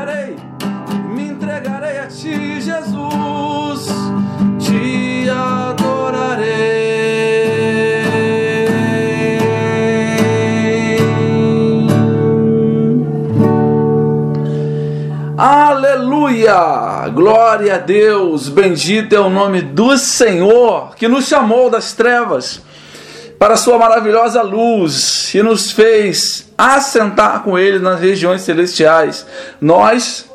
entregarei, me entregarei a ti, Jesus, te adorarei. Aleluia! Glória a Deus! Bendito é o nome do Senhor que nos chamou das trevas para a sua maravilhosa luz e nos fez assentar com ele nas regiões celestiais. Nós,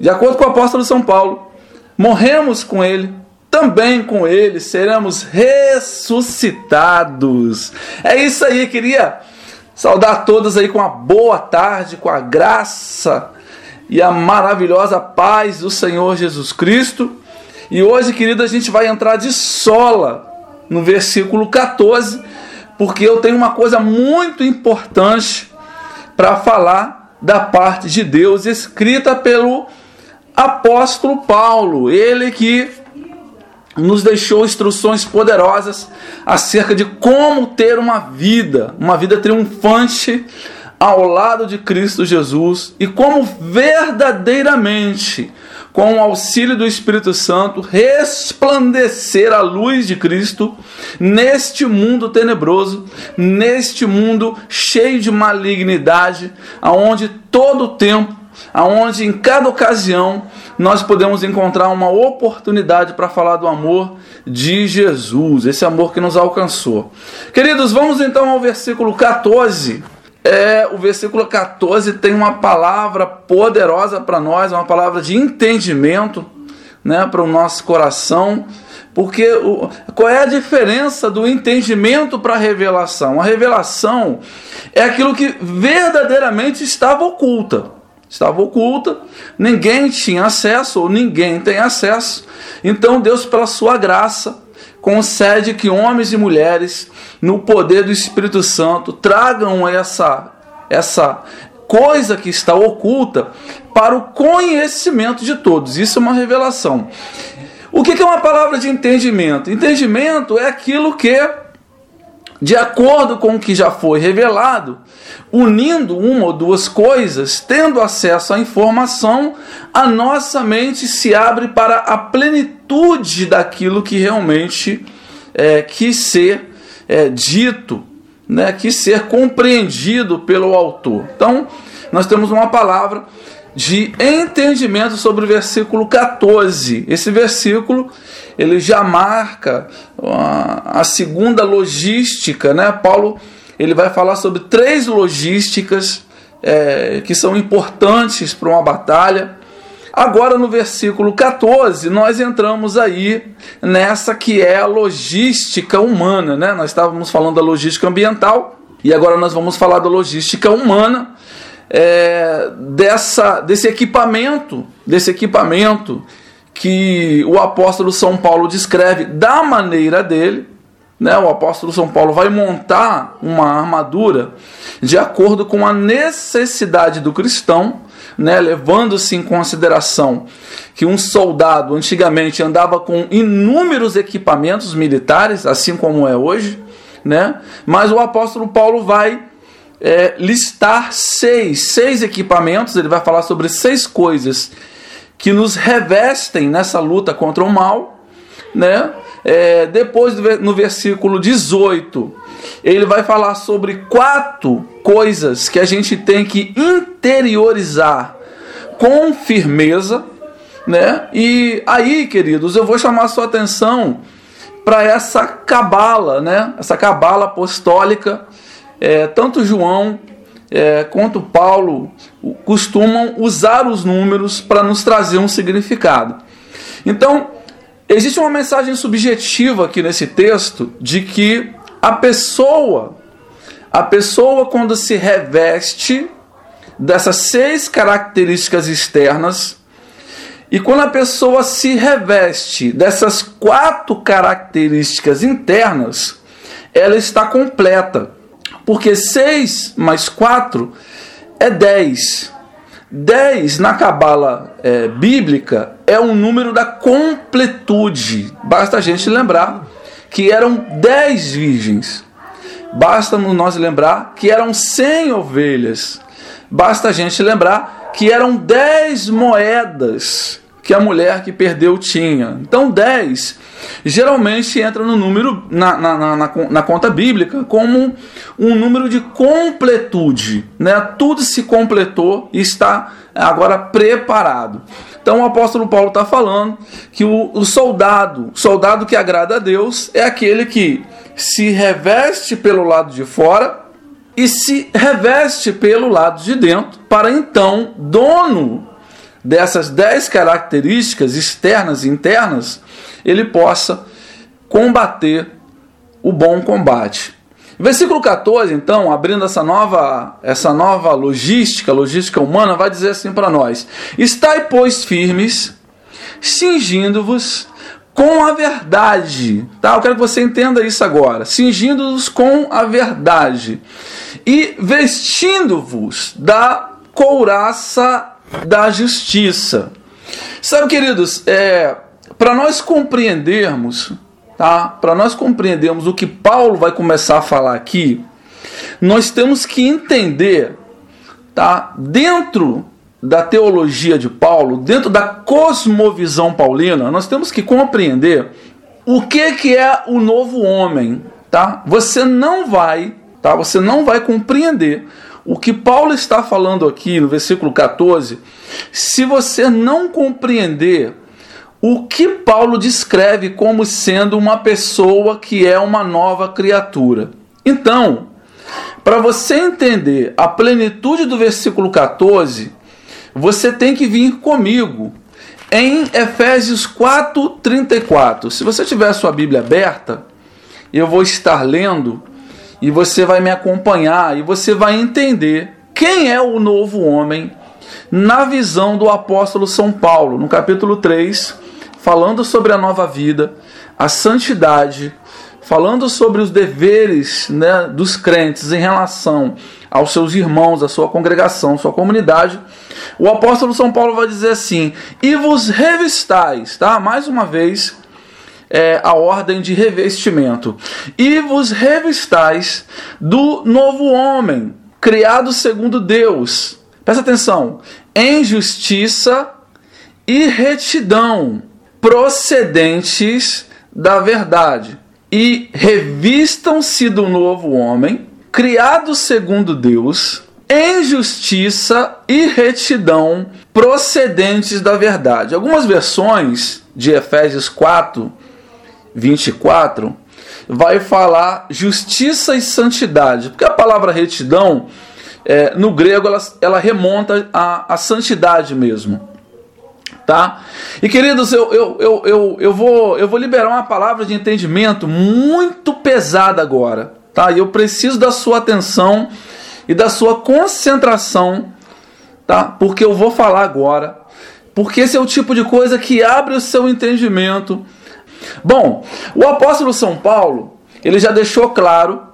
de acordo com o apóstolo São Paulo, morremos com ele, também com ele seremos ressuscitados. É isso aí, queria saudar todos aí com a boa tarde, com a graça e a maravilhosa paz do Senhor Jesus Cristo. E hoje, querido, a gente vai entrar de sola no versículo 14, porque eu tenho uma coisa muito importante para falar da parte de Deus, escrita pelo apóstolo Paulo, ele que nos deixou instruções poderosas acerca de como ter uma vida, uma vida triunfante ao lado de Cristo Jesus e como verdadeiramente com o auxílio do Espírito Santo, resplandecer a luz de Cristo neste mundo tenebroso, neste mundo cheio de malignidade, aonde todo o tempo, aonde em cada ocasião nós podemos encontrar uma oportunidade para falar do amor de Jesus, esse amor que nos alcançou. Queridos, vamos então ao versículo 14 é, o versículo 14 tem uma palavra poderosa para nós, uma palavra de entendimento né, para o nosso coração. Porque o, qual é a diferença do entendimento para a revelação? A revelação é aquilo que verdadeiramente estava oculta. Estava oculta, ninguém tinha acesso, ou ninguém tem acesso. Então Deus, pela sua graça, concede que homens e mulheres, no poder do Espírito Santo, tragam essa, essa coisa que está oculta para o conhecimento de todos. Isso é uma revelação. O que é uma palavra de entendimento? Entendimento é aquilo que de acordo com o que já foi revelado, unindo uma ou duas coisas, tendo acesso à informação, a nossa mente se abre para a plenitude daquilo que realmente é, quis ser é, dito, né, quis ser compreendido pelo autor. Então, nós temos uma palavra de entendimento sobre o versículo 14. Esse versículo ele já marca a segunda logística, né? Paulo ele vai falar sobre três logísticas é, que são importantes para uma batalha. Agora no versículo 14, nós entramos aí nessa que é a logística humana, né? Nós estávamos falando da logística ambiental e agora nós vamos falar da logística humana é, dessa, desse equipamento, desse equipamento que o apóstolo São Paulo descreve da maneira dele. Né? O apóstolo São Paulo vai montar uma armadura de acordo com a necessidade do cristão, né? levando-se em consideração que um soldado antigamente andava com inúmeros equipamentos militares, assim como é hoje, né? mas o apóstolo Paulo vai é, listar seis, seis equipamentos, ele vai falar sobre seis coisas que nos revestem nessa luta contra o mal. Né? É, depois, no versículo 18, ele vai falar sobre quatro coisas que a gente tem que interiorizar com firmeza. Né? E aí, queridos, eu vou chamar sua atenção para essa cabala, né? essa cabala apostólica é, tanto João é, quanto Paulo costumam usar os números para nos trazer um significado. Então, existe uma mensagem subjetiva aqui nesse texto de que a pessoa, a pessoa quando se reveste dessas seis características externas, e quando a pessoa se reveste dessas quatro características internas, ela está completa. Porque 6 mais 4 é 10. 10 na cabala é, bíblica é um número da completude. Basta a gente lembrar que eram 10 virgens. Basta nós lembrar que eram 100 ovelhas. Basta a gente lembrar que eram 10 moedas que a mulher que perdeu tinha. Então 10 geralmente entra no número na, na, na, na, conta bíblica como um número de completude. Né? Tudo se completou e está agora preparado. Então o apóstolo Paulo está falando que o, o soldado, soldado que agrada a Deus, é aquele que se reveste pelo lado de fora e se reveste pelo lado de dentro, para então, dono dessas dez características externas e internas, ele possa combater o bom combate. Versículo 14, então, abrindo essa nova, essa nova logística, logística humana, vai dizer assim para nós: Estai, pois, firmes, cingindo-vos com a verdade. Tá? Eu quero que você entenda isso agora. Cingindo-vos com a verdade. E vestindo-vos da couraça da justiça. Sabe, queridos, é, para nós compreendermos, tá? Para nós compreendermos o que Paulo vai começar a falar aqui, nós temos que entender, tá? Dentro da teologia de Paulo, dentro da cosmovisão paulina, nós temos que compreender o que que é o novo homem, tá? Você não vai, tá? Você não vai compreender o que Paulo está falando aqui no versículo 14, se você não compreender o que Paulo descreve como sendo uma pessoa que é uma nova criatura. Então, para você entender a plenitude do versículo 14, você tem que vir comigo em Efésios 4:34. Se você tiver sua Bíblia aberta, eu vou estar lendo e você vai me acompanhar e você vai entender quem é o novo homem na visão do apóstolo São Paulo, no capítulo 3, falando sobre a nova vida, a santidade, falando sobre os deveres né, dos crentes em relação aos seus irmãos, à sua congregação, à sua comunidade. O apóstolo São Paulo vai dizer assim: e vos revistais, tá? Mais uma vez, é, a ordem de revestimento. E vos revistais do novo homem, criado segundo Deus. Presta atenção. Em justiça e retidão, procedentes da verdade. E revistam-se do novo homem, criado segundo Deus, em justiça e retidão, procedentes da verdade. Algumas versões de Efésios 4 24, vai falar justiça e santidade. Porque a palavra retidão, é, no grego, ela, ela remonta à, à santidade mesmo. Tá? E queridos, eu, eu, eu, eu, eu, vou, eu vou liberar uma palavra de entendimento muito pesada agora. Tá? E eu preciso da sua atenção e da sua concentração, tá? porque eu vou falar agora. Porque esse é o tipo de coisa que abre o seu entendimento Bom, o apóstolo São Paulo, ele já deixou claro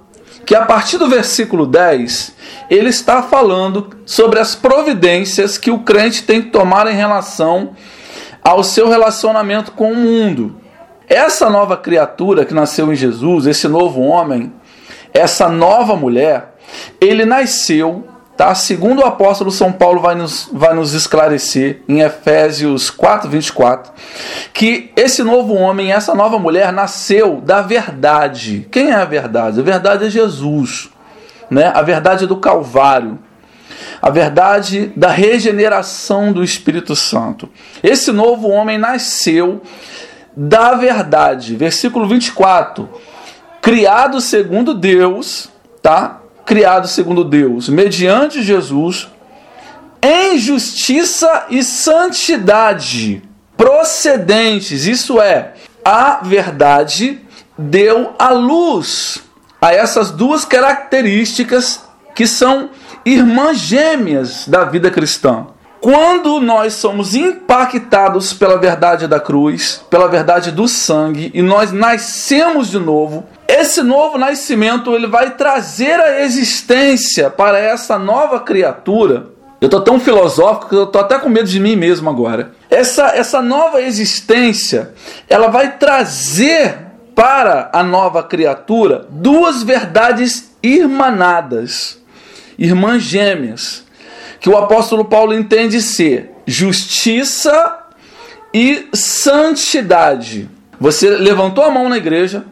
que a partir do versículo 10, ele está falando sobre as providências que o crente tem que tomar em relação ao seu relacionamento com o mundo. Essa nova criatura que nasceu em Jesus, esse novo homem, essa nova mulher, ele nasceu Tá? Segundo o apóstolo São Paulo vai nos, vai nos esclarecer em Efésios 4, 24, que esse novo homem, essa nova mulher, nasceu da verdade. Quem é a verdade? A verdade é Jesus. Né? A verdade do Calvário. A verdade da regeneração do Espírito Santo. Esse novo homem nasceu da verdade. Versículo 24. Criado segundo Deus, tá? Criado segundo Deus, mediante Jesus, em justiça e santidade, procedentes, isso é, a verdade deu a luz a essas duas características que são irmãs gêmeas da vida cristã. Quando nós somos impactados pela verdade da cruz, pela verdade do sangue, e nós nascemos de novo, esse novo nascimento ele vai trazer a existência para essa nova criatura. Eu estou tão filosófico que eu estou até com medo de mim mesmo agora. Essa, essa nova existência ela vai trazer para a nova criatura duas verdades irmanadas, irmãs gêmeas que o apóstolo Paulo entende ser justiça e santidade. Você levantou a mão na igreja,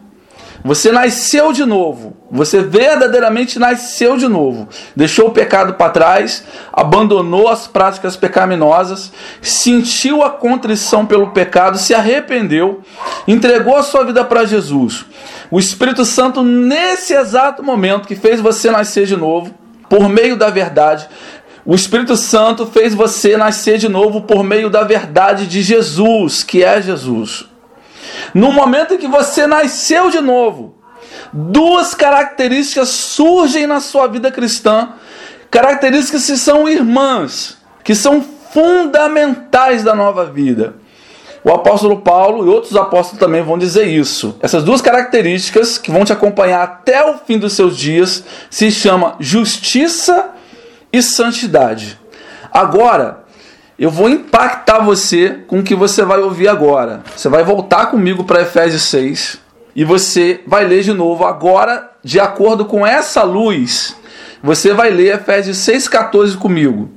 você nasceu de novo. Você verdadeiramente nasceu de novo. Deixou o pecado para trás, abandonou as práticas pecaminosas, sentiu a contrição pelo pecado, se arrependeu, entregou a sua vida para Jesus. O Espírito Santo, nesse exato momento que fez você nascer de novo, por meio da verdade, o Espírito Santo fez você nascer de novo por meio da verdade de Jesus, que é Jesus. No momento em que você nasceu de novo, duas características surgem na sua vida cristã, características que são irmãs, que são fundamentais da nova vida. O apóstolo Paulo e outros apóstolos também vão dizer isso. Essas duas características que vão te acompanhar até o fim dos seus dias se chama justiça e santidade. Agora, eu vou impactar você com o que você vai ouvir agora. Você vai voltar comigo para Efésios 6 e você vai ler de novo agora, de acordo com essa luz. Você vai ler Efésios 6,14 comigo.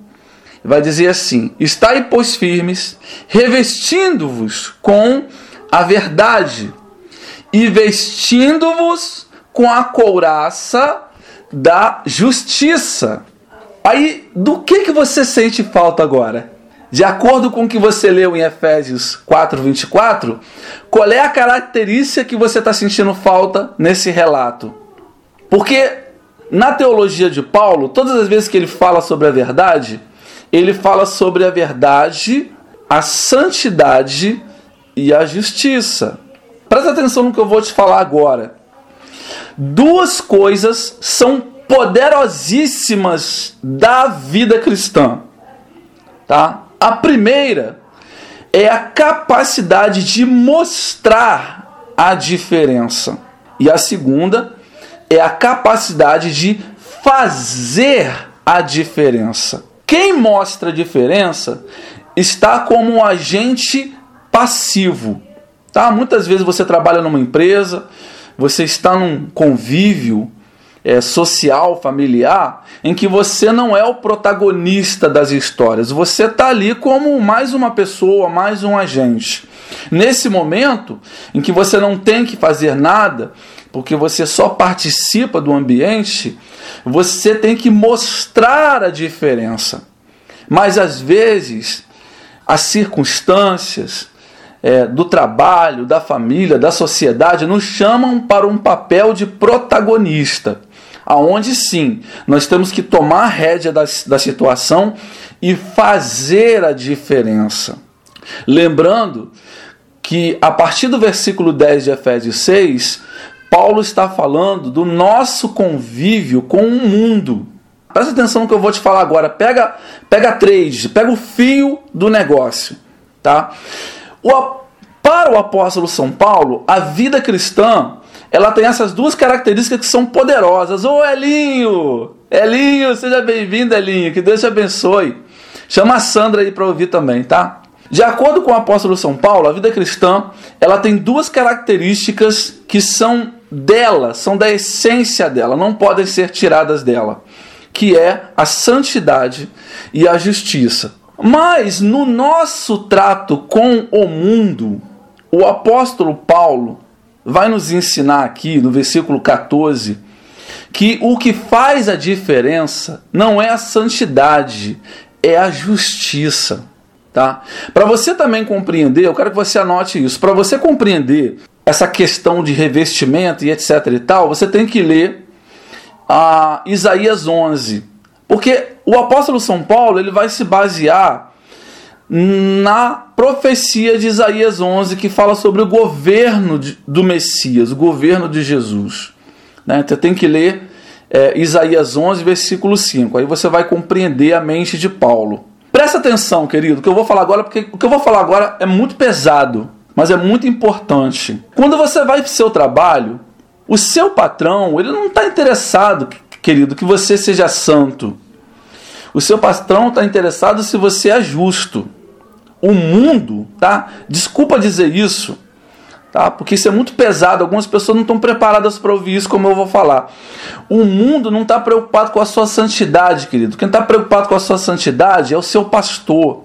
Vai dizer assim: Estai, pois, firmes, revestindo-vos com a verdade e vestindo-vos com a couraça da justiça. Aí, do que, que você sente falta agora? De acordo com o que você leu em Efésios 4, 24, qual é a característica que você está sentindo falta nesse relato? Porque na teologia de Paulo, todas as vezes que ele fala sobre a verdade, ele fala sobre a verdade, a santidade e a justiça. Presta atenção no que eu vou te falar agora. Duas coisas são poderosíssimas da vida cristã. Tá? A primeira é a capacidade de mostrar a diferença. E a segunda é a capacidade de fazer a diferença. Quem mostra a diferença está como um agente passivo. Tá? Muitas vezes você trabalha numa empresa, você está num convívio é, social, familiar, em que você não é o protagonista das histórias, você está ali como mais uma pessoa, mais um agente. Nesse momento em que você não tem que fazer nada, porque você só participa do ambiente, você tem que mostrar a diferença. Mas às vezes as circunstâncias é, do trabalho, da família, da sociedade nos chamam para um papel de protagonista aonde sim nós temos que tomar a rédea da, da situação e fazer a diferença. Lembrando que a partir do versículo 10 de Efésios 6, Paulo está falando do nosso convívio com o mundo. Presta atenção no que eu vou te falar agora. Pega, pega trade, pega o fio do negócio, tá? O, para o apóstolo São Paulo, a vida cristã ela tem essas duas características que são poderosas. Ô Elinho! Elinho, seja bem-vindo, Elinho. Que Deus te abençoe. Chama a Sandra aí para ouvir também, tá? De acordo com o apóstolo São Paulo, a vida cristã ela tem duas características que são dela, são da essência dela, não podem ser tiradas dela, que é a santidade e a justiça. Mas no nosso trato com o mundo, o apóstolo Paulo vai nos ensinar aqui no versículo 14 que o que faz a diferença não é a santidade, é a justiça. Tá? Para você também compreender, eu quero que você anote isso. Para você compreender essa questão de revestimento e etc e tal, você tem que ler a Isaías 11. Porque o apóstolo São Paulo ele vai se basear na profecia de Isaías 11, que fala sobre o governo do Messias, o governo de Jesus. Né? Então tem que ler é, Isaías 11, versículo 5. Aí você vai compreender a mente de Paulo. Presta atenção, querido, que eu vou falar agora, porque o que eu vou falar agora é muito pesado, mas é muito importante. Quando você vai para o seu trabalho, o seu patrão, ele não está interessado, querido, que você seja santo. O seu patrão está interessado se você é justo o mundo, tá? Desculpa dizer isso, tá? Porque isso é muito pesado, algumas pessoas não estão preparadas para ouvir isso, como eu vou falar. O mundo não está preocupado com a sua santidade, querido. Quem está preocupado com a sua santidade é o seu pastor,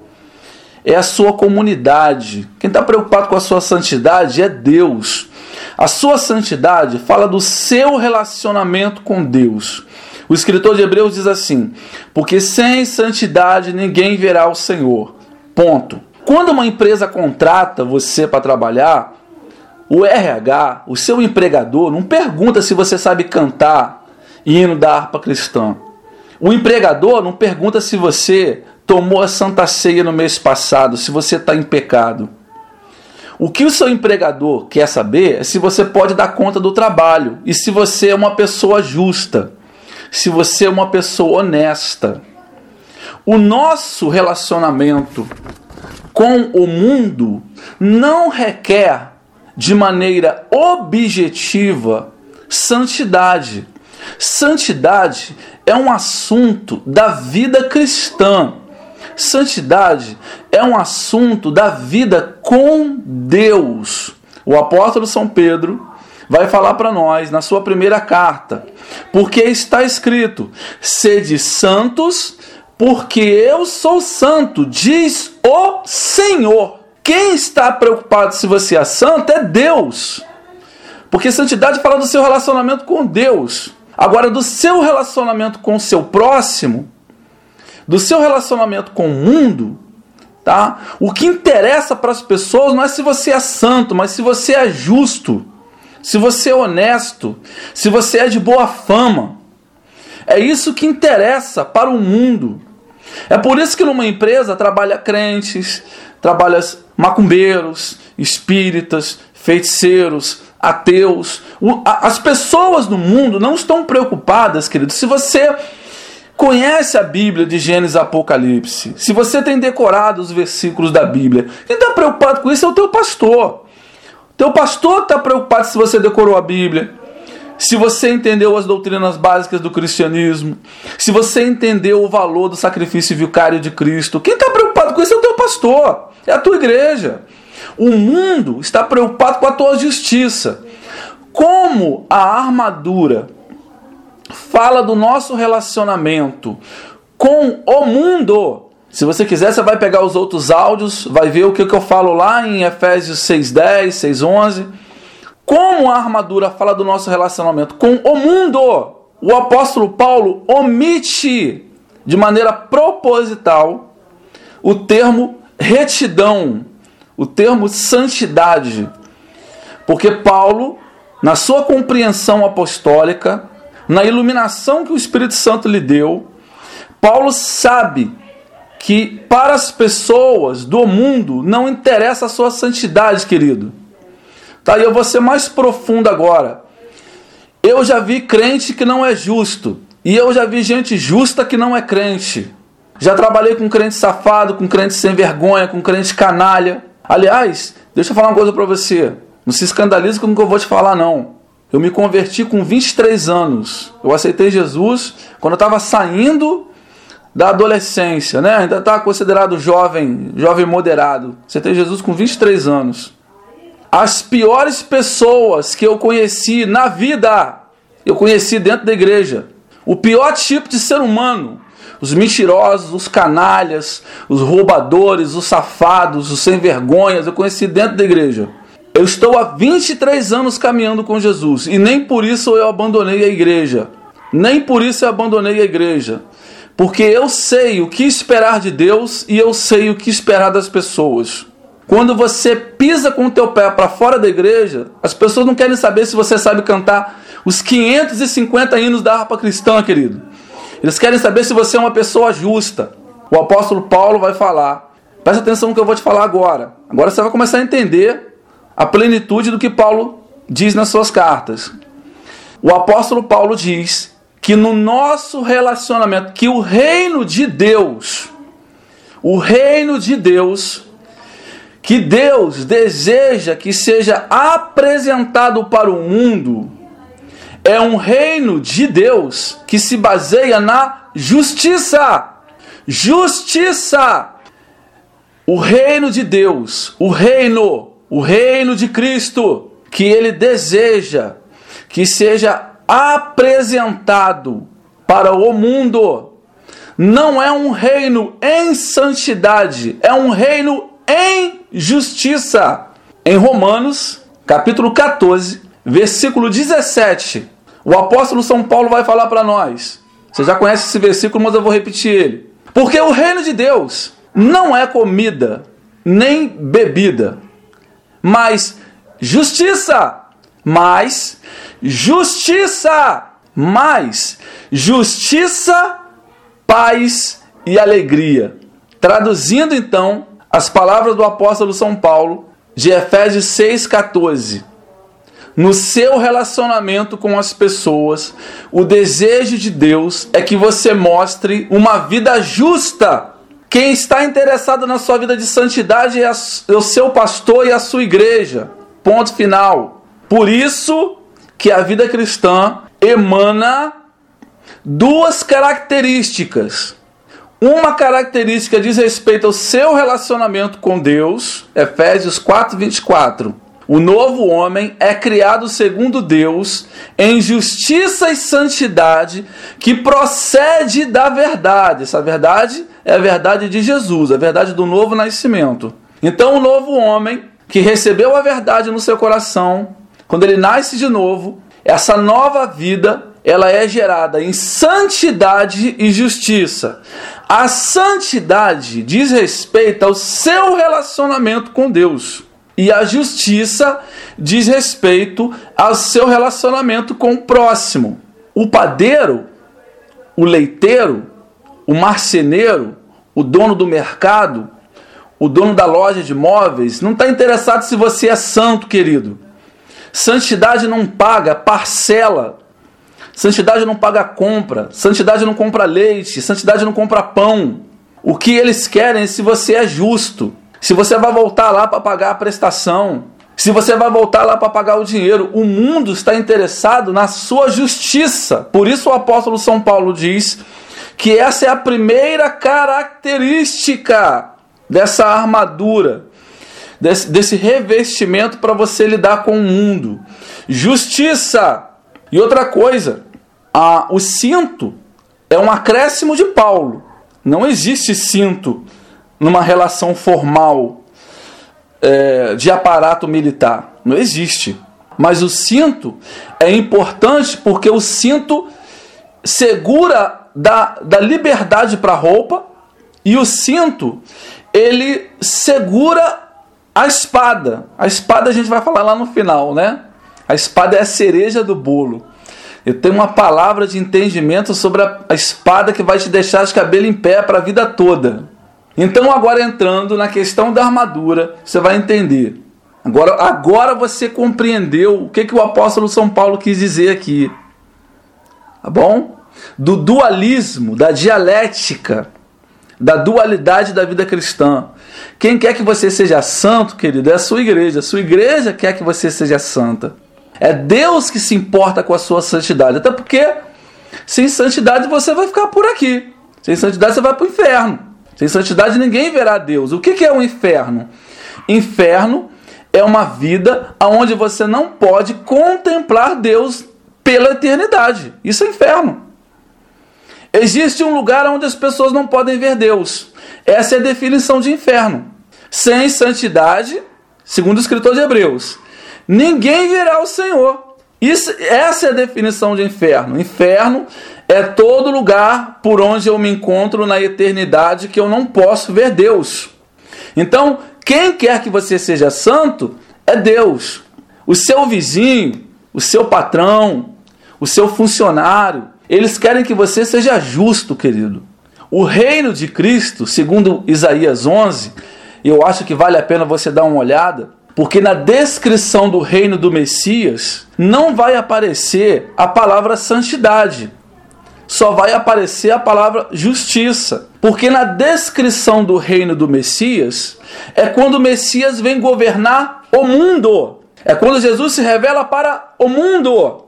é a sua comunidade. Quem está preocupado com a sua santidade é Deus. A sua santidade fala do seu relacionamento com Deus. O escritor de Hebreus diz assim: Porque sem santidade ninguém verá o Senhor. Ponto. Quando uma empresa contrata você para trabalhar, o RH, o seu empregador, não pergunta se você sabe cantar hino da harpa cristã. O empregador não pergunta se você tomou a santa ceia no mês passado, se você está em pecado. O que o seu empregador quer saber é se você pode dar conta do trabalho e se você é uma pessoa justa, se você é uma pessoa honesta. O nosso relacionamento com o mundo não requer de maneira objetiva santidade. Santidade é um assunto da vida cristã. Santidade é um assunto da vida com Deus. O apóstolo São Pedro vai falar para nós na sua primeira carta, porque está escrito: sede santos, porque eu sou santo, diz o Senhor. Quem está preocupado se você é santo é Deus. Porque santidade fala do seu relacionamento com Deus. Agora, do seu relacionamento com o seu próximo, do seu relacionamento com o mundo, tá? O que interessa para as pessoas não é se você é santo, mas se você é justo, se você é honesto, se você é de boa fama. É isso que interessa para o mundo. É por isso que numa empresa trabalha crentes, trabalha macumbeiros, espíritas, feiticeiros, ateus. As pessoas no mundo não estão preocupadas, querido, se você conhece a Bíblia de Gênesis Apocalipse, se você tem decorado os versículos da Bíblia, quem está preocupado com isso é o teu pastor. Teu pastor está preocupado se você decorou a Bíblia, se você entendeu as doutrinas básicas do cristianismo, se você entendeu o valor do sacrifício vicário de Cristo. Quem está preocupado com isso é o teu pastor, é a tua igreja. O mundo está preocupado com a tua justiça. Como a armadura fala do nosso relacionamento com o mundo. Se você quiser, você vai pegar os outros áudios, vai ver o que eu falo lá em Efésios 6:10, 6:11. Como a armadura fala do nosso relacionamento com o mundo, o apóstolo Paulo omite de maneira proposital o termo retidão, o termo santidade. Porque Paulo, na sua compreensão apostólica, na iluminação que o Espírito Santo lhe deu, Paulo sabe que para as pessoas do mundo não interessa a sua santidade, querido. Tá, e eu vou ser mais profundo agora. Eu já vi crente que não é justo, e eu já vi gente justa que não é crente. Já trabalhei com crente safado, com crente sem vergonha, com crente canalha. Aliás, deixa eu falar uma coisa para você. Não se escandalize com o que eu vou te falar, não. Eu me converti com 23 anos. Eu aceitei Jesus quando eu estava saindo da adolescência, né? Ainda estava considerado jovem, jovem moderado. Aceitei Jesus com 23 anos. As piores pessoas que eu conheci na vida, eu conheci dentro da igreja. O pior tipo de ser humano. Os mentirosos, os canalhas, os roubadores, os safados, os sem vergonhas, eu conheci dentro da igreja. Eu estou há 23 anos caminhando com Jesus e nem por isso eu abandonei a igreja. Nem por isso eu abandonei a igreja. Porque eu sei o que esperar de Deus e eu sei o que esperar das pessoas. Quando você pisa com o teu pé para fora da igreja, as pessoas não querem saber se você sabe cantar os 550 hinos da harpa cristã, querido. Eles querem saber se você é uma pessoa justa. O apóstolo Paulo vai falar. Presta atenção no que eu vou te falar agora. Agora você vai começar a entender a plenitude do que Paulo diz nas suas cartas. O apóstolo Paulo diz que no nosso relacionamento, que o reino de Deus, o reino de Deus, que Deus deseja que seja apresentado para o mundo, é um reino de Deus que se baseia na justiça. Justiça! O reino de Deus, o reino o reino de Cristo, que ele deseja que seja apresentado para o mundo, não é um reino em santidade, é um reino em justiça. Em Romanos, capítulo 14, versículo 17, o apóstolo São Paulo vai falar para nós. Você já conhece esse versículo, mas eu vou repetir ele. Porque o reino de Deus não é comida nem bebida, mas justiça, mais justiça, mais justiça, paz e alegria. Traduzindo então as palavras do apóstolo São Paulo de Efésios 6,14. No seu relacionamento com as pessoas, o desejo de Deus é que você mostre uma vida justa. Quem está interessado na sua vida de santidade é, é o seu pastor e a sua igreja. Ponto final. Por isso que a vida cristã emana duas características. Uma característica diz respeito ao seu relacionamento com Deus, Efésios 4, 24. O novo homem é criado segundo Deus, em justiça e santidade, que procede da verdade. Essa verdade é a verdade de Jesus, a verdade do novo nascimento. Então, o novo homem que recebeu a verdade no seu coração, quando ele nasce de novo, essa nova vida ela é gerada em santidade e justiça. A santidade diz respeito ao seu relacionamento com Deus. E a justiça diz respeito ao seu relacionamento com o próximo. O padeiro, o leiteiro, o marceneiro, o dono do mercado, o dono da loja de móveis, não está interessado se você é santo, querido. Santidade não paga parcela Santidade não paga compra, santidade não compra leite, santidade não compra pão. O que eles querem é se você é justo, se você vai voltar lá para pagar a prestação, se você vai voltar lá para pagar o dinheiro. O mundo está interessado na sua justiça. Por isso o apóstolo São Paulo diz que essa é a primeira característica dessa armadura, desse, desse revestimento para você lidar com o mundo. Justiça. E outra coisa, a, o cinto é um acréscimo de Paulo. Não existe cinto numa relação formal é, de aparato militar. Não existe. Mas o cinto é importante porque o cinto segura da, da liberdade para a roupa e o cinto ele segura a espada. A espada a gente vai falar lá no final, né? A espada é a cereja do bolo. Eu tenho uma palavra de entendimento sobre a, a espada que vai te deixar os cabelos em pé para a vida toda. Então, agora entrando na questão da armadura, você vai entender. Agora, agora você compreendeu o que, que o apóstolo São Paulo quis dizer aqui. Tá bom? Do dualismo, da dialética, da dualidade da vida cristã. Quem quer que você seja santo, querido, é a sua igreja. A sua igreja quer que você seja santa. É Deus que se importa com a sua santidade. Até porque sem santidade você vai ficar por aqui. Sem santidade você vai para o inferno. Sem santidade ninguém verá Deus. O que é o um inferno? Inferno é uma vida onde você não pode contemplar Deus pela eternidade. Isso é inferno. Existe um lugar onde as pessoas não podem ver Deus. Essa é a definição de inferno. Sem santidade, segundo o escritor de Hebreus, ninguém verá o Senhor. Isso, essa é a definição de inferno. Inferno é todo lugar por onde eu me encontro na eternidade que eu não posso ver Deus. Então, quem quer que você seja santo é Deus. O seu vizinho, o seu patrão, o seu funcionário, eles querem que você seja justo, querido. O reino de Cristo, segundo Isaías 11, eu acho que vale a pena você dar uma olhada porque na descrição do reino do Messias não vai aparecer a palavra santidade, só vai aparecer a palavra justiça. Porque na descrição do reino do Messias é quando o Messias vem governar o mundo. É quando Jesus se revela para o mundo.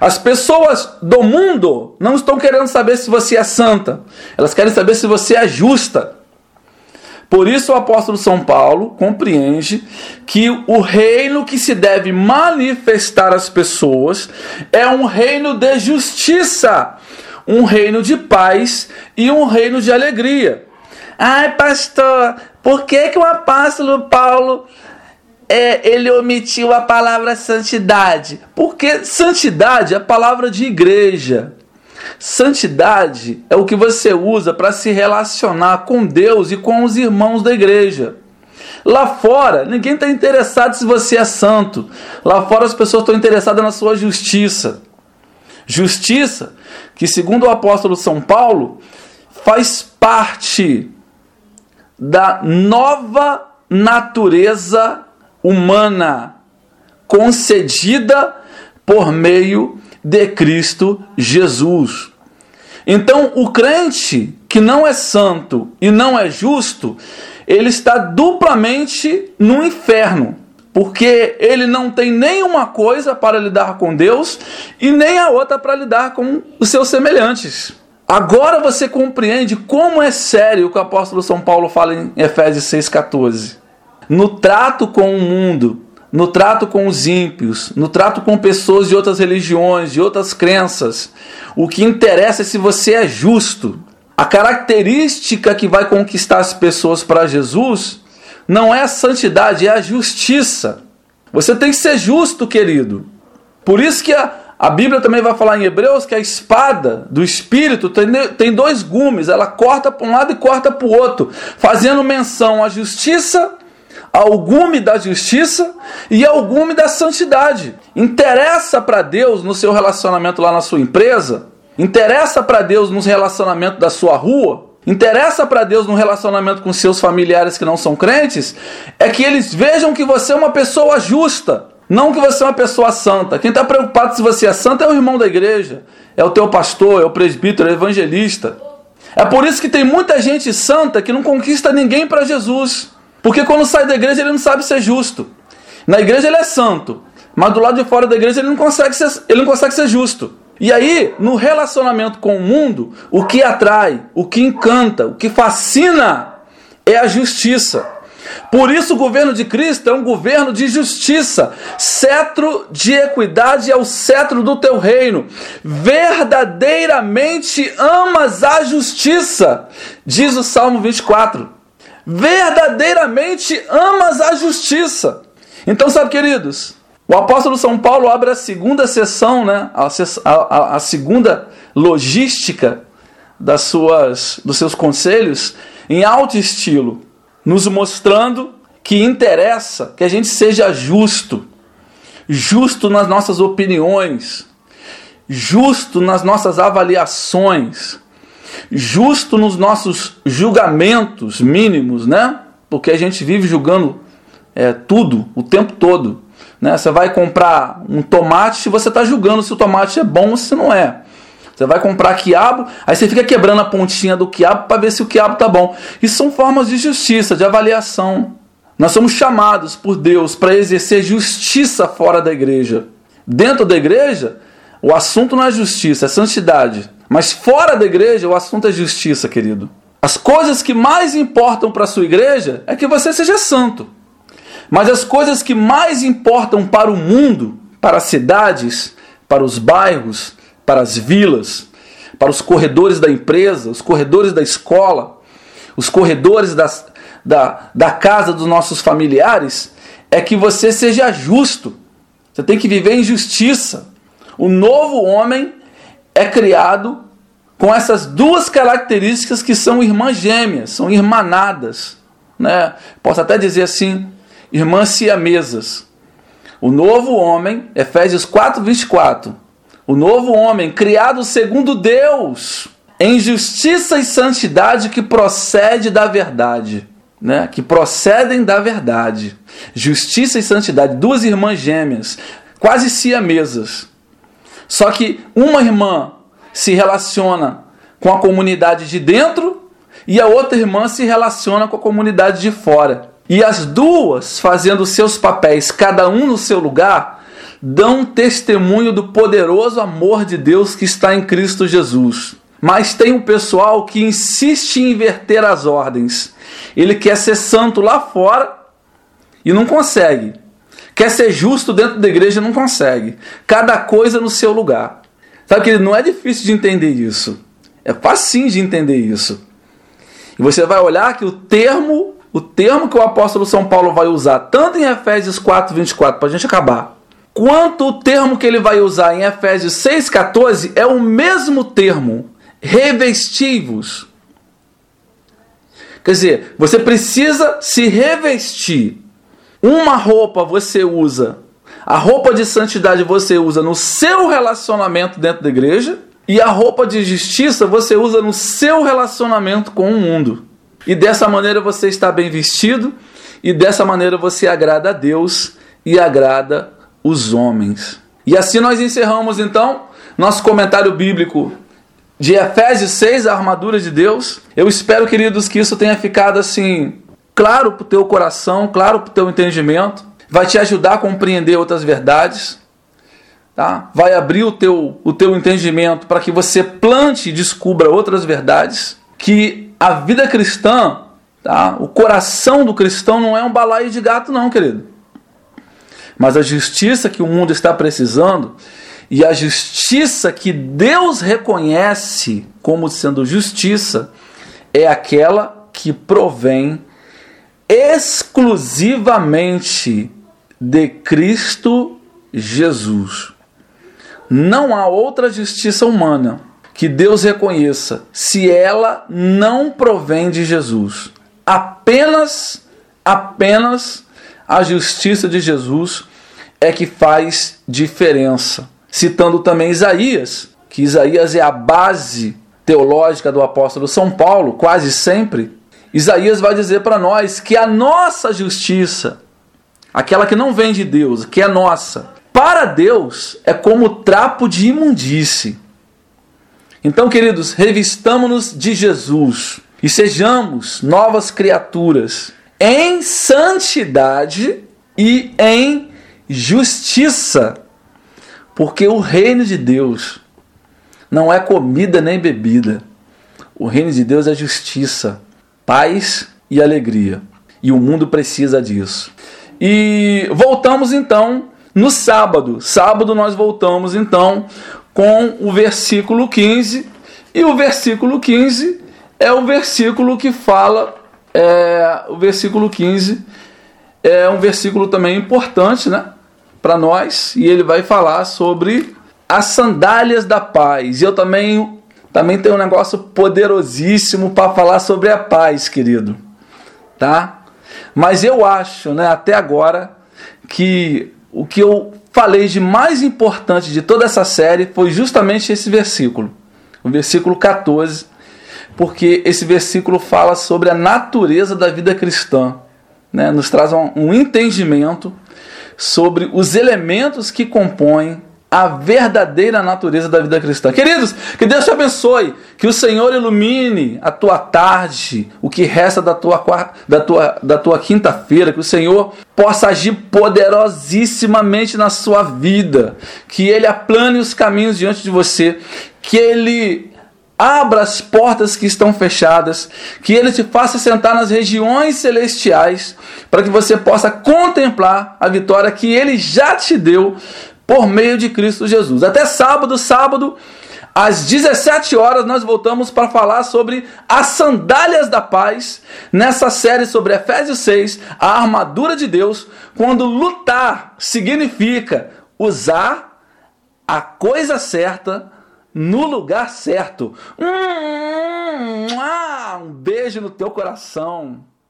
As pessoas do mundo não estão querendo saber se você é santa, elas querem saber se você é justa. Por isso o apóstolo São Paulo compreende que o reino que se deve manifestar às pessoas é um reino de justiça, um reino de paz e um reino de alegria. Ai, pastor, por que, que o apóstolo Paulo é, ele omitiu a palavra santidade? Porque santidade é a palavra de igreja. Santidade é o que você usa para se relacionar com Deus e com os irmãos da igreja. Lá fora, ninguém está interessado se você é santo. Lá fora, as pessoas estão interessadas na sua justiça. Justiça que, segundo o apóstolo São Paulo, faz parte da nova natureza humana concedida por meio de Cristo Jesus. Então, o crente que não é santo e não é justo, ele está duplamente no inferno, porque ele não tem nenhuma coisa para lidar com Deus e nem a outra para lidar com os seus semelhantes. Agora você compreende como é sério o que o apóstolo São Paulo fala em Efésios 6,14. No trato com o mundo, no trato com os ímpios, no trato com pessoas de outras religiões, de outras crenças. O que interessa é se você é justo. A característica que vai conquistar as pessoas para Jesus não é a santidade, é a justiça. Você tem que ser justo, querido. Por isso que a, a Bíblia também vai falar em Hebreus que a espada do Espírito tem, tem dois gumes, ela corta para um lado e corta para o outro, fazendo menção à justiça ao gume da justiça e ao gume da santidade. Interessa para Deus no seu relacionamento lá na sua empresa? Interessa para Deus no relacionamento da sua rua? Interessa para Deus no relacionamento com seus familiares que não são crentes? É que eles vejam que você é uma pessoa justa, não que você é uma pessoa santa. Quem está preocupado se você é santo é o irmão da igreja, é o teu pastor, é o presbítero, é o evangelista. É por isso que tem muita gente santa que não conquista ninguém para Jesus. Porque quando sai da igreja ele não sabe ser justo. Na igreja ele é santo, mas do lado de fora da igreja ele não consegue ser, ele não consegue ser justo. E aí, no relacionamento com o mundo, o que atrai, o que encanta, o que fascina é a justiça. Por isso, o governo de Cristo é um governo de justiça. Cetro de equidade é o cetro do teu reino. Verdadeiramente amas a justiça, diz o Salmo 24 verdadeiramente amas a justiça. Então, sabe, queridos, o apóstolo São Paulo abre a segunda sessão, né, a, a, a segunda logística das suas, dos seus conselhos em alto estilo, nos mostrando que interessa que a gente seja justo, justo nas nossas opiniões, justo nas nossas avaliações, justo nos nossos julgamentos mínimos, né? Porque a gente vive julgando é, tudo o tempo todo. Né? Você vai comprar um tomate e você está julgando se o tomate é bom ou se não é. Você vai comprar quiabo, aí você fica quebrando a pontinha do quiabo para ver se o quiabo tá bom. Isso são formas de justiça, de avaliação. Nós somos chamados por Deus para exercer justiça fora da igreja. Dentro da igreja, o assunto não é justiça, é santidade. Mas fora da igreja, o assunto é justiça, querido. As coisas que mais importam para a sua igreja é que você seja santo. Mas as coisas que mais importam para o mundo, para as cidades, para os bairros, para as vilas, para os corredores da empresa, os corredores da escola, os corredores das, da, da casa dos nossos familiares, é que você seja justo. Você tem que viver em justiça. O novo homem é criado com essas duas características que são irmãs gêmeas, são irmanadas. Né? Posso até dizer assim, irmãs siamesas. O novo homem, Efésios 4, 24. O novo homem, criado segundo Deus, em justiça e santidade que procede da verdade. Né? Que procedem da verdade. Justiça e santidade, duas irmãs gêmeas, quase siamesas. Só que uma irmã se relaciona com a comunidade de dentro e a outra irmã se relaciona com a comunidade de fora. E as duas, fazendo seus papéis, cada um no seu lugar, dão testemunho do poderoso amor de Deus que está em Cristo Jesus. Mas tem um pessoal que insiste em inverter as ordens. Ele quer ser santo lá fora e não consegue. Quer ser justo dentro da igreja não consegue. Cada coisa no seu lugar. Sabe que não é difícil de entender isso. É fácil de entender isso. E você vai olhar que o termo, o termo que o apóstolo São Paulo vai usar, tanto em Efésios 4, 24, para a gente acabar, quanto o termo que ele vai usar em Efésios 6,14 é o mesmo termo, revestivos. Quer dizer, você precisa se revestir. Uma roupa você usa, a roupa de santidade você usa no seu relacionamento dentro da igreja, e a roupa de justiça você usa no seu relacionamento com o mundo. E dessa maneira você está bem vestido, e dessa maneira você agrada a Deus e agrada os homens. E assim nós encerramos então nosso comentário bíblico de Efésios 6, a armadura de Deus. Eu espero, queridos, que isso tenha ficado assim claro para o teu coração, claro para o teu entendimento. Vai te ajudar a compreender outras verdades. Tá? Vai abrir o teu, o teu entendimento para que você plante e descubra outras verdades. Que a vida cristã, tá? o coração do cristão não é um balaio de gato, não, querido. Mas a justiça que o mundo está precisando e a justiça que Deus reconhece como sendo justiça é aquela que provém exclusivamente de Cristo Jesus. Não há outra justiça humana que Deus reconheça se ela não provém de Jesus. Apenas, apenas a justiça de Jesus é que faz diferença citando também Isaías, que Isaías é a base teológica do apóstolo São Paulo, quase sempre. Isaías vai dizer para nós que a nossa justiça, aquela que não vem de Deus, que é nossa, para Deus é como trapo de imundície. Então, queridos, revistamos-nos de Jesus e sejamos novas criaturas em santidade e em justiça porque o reino de Deus não é comida nem bebida. O reino de Deus é justiça, paz e alegria. E o mundo precisa disso. E voltamos então no sábado. Sábado nós voltamos então com o versículo 15. E o versículo 15 é o versículo que fala. É, o versículo 15 é um versículo também importante, né? para nós e ele vai falar sobre as sandálias da paz. E eu também também tenho um negócio poderosíssimo para falar sobre a paz, querido. Tá? Mas eu acho, né, até agora que o que eu falei de mais importante de toda essa série foi justamente esse versículo, o versículo 14, porque esse versículo fala sobre a natureza da vida cristã, né? nos traz um, um entendimento sobre os elementos que compõem a verdadeira natureza da vida cristã. Queridos, que Deus te abençoe, que o Senhor ilumine a tua tarde, o que resta da tua, da tua, da tua quinta-feira, que o Senhor possa agir poderosíssimamente na sua vida, que Ele aplane os caminhos diante de você, que Ele abra as portas que estão fechadas, que Ele te faça sentar nas regiões celestiais, para que você possa contemplar a vitória que Ele já te deu por meio de Cristo Jesus. Até sábado, sábado, às 17 horas, nós voltamos para falar sobre as sandálias da paz, nessa série sobre Efésios 6, a armadura de Deus, quando lutar significa usar a coisa certa no lugar certo. Hum, hum, hum, um beijo no teu coração.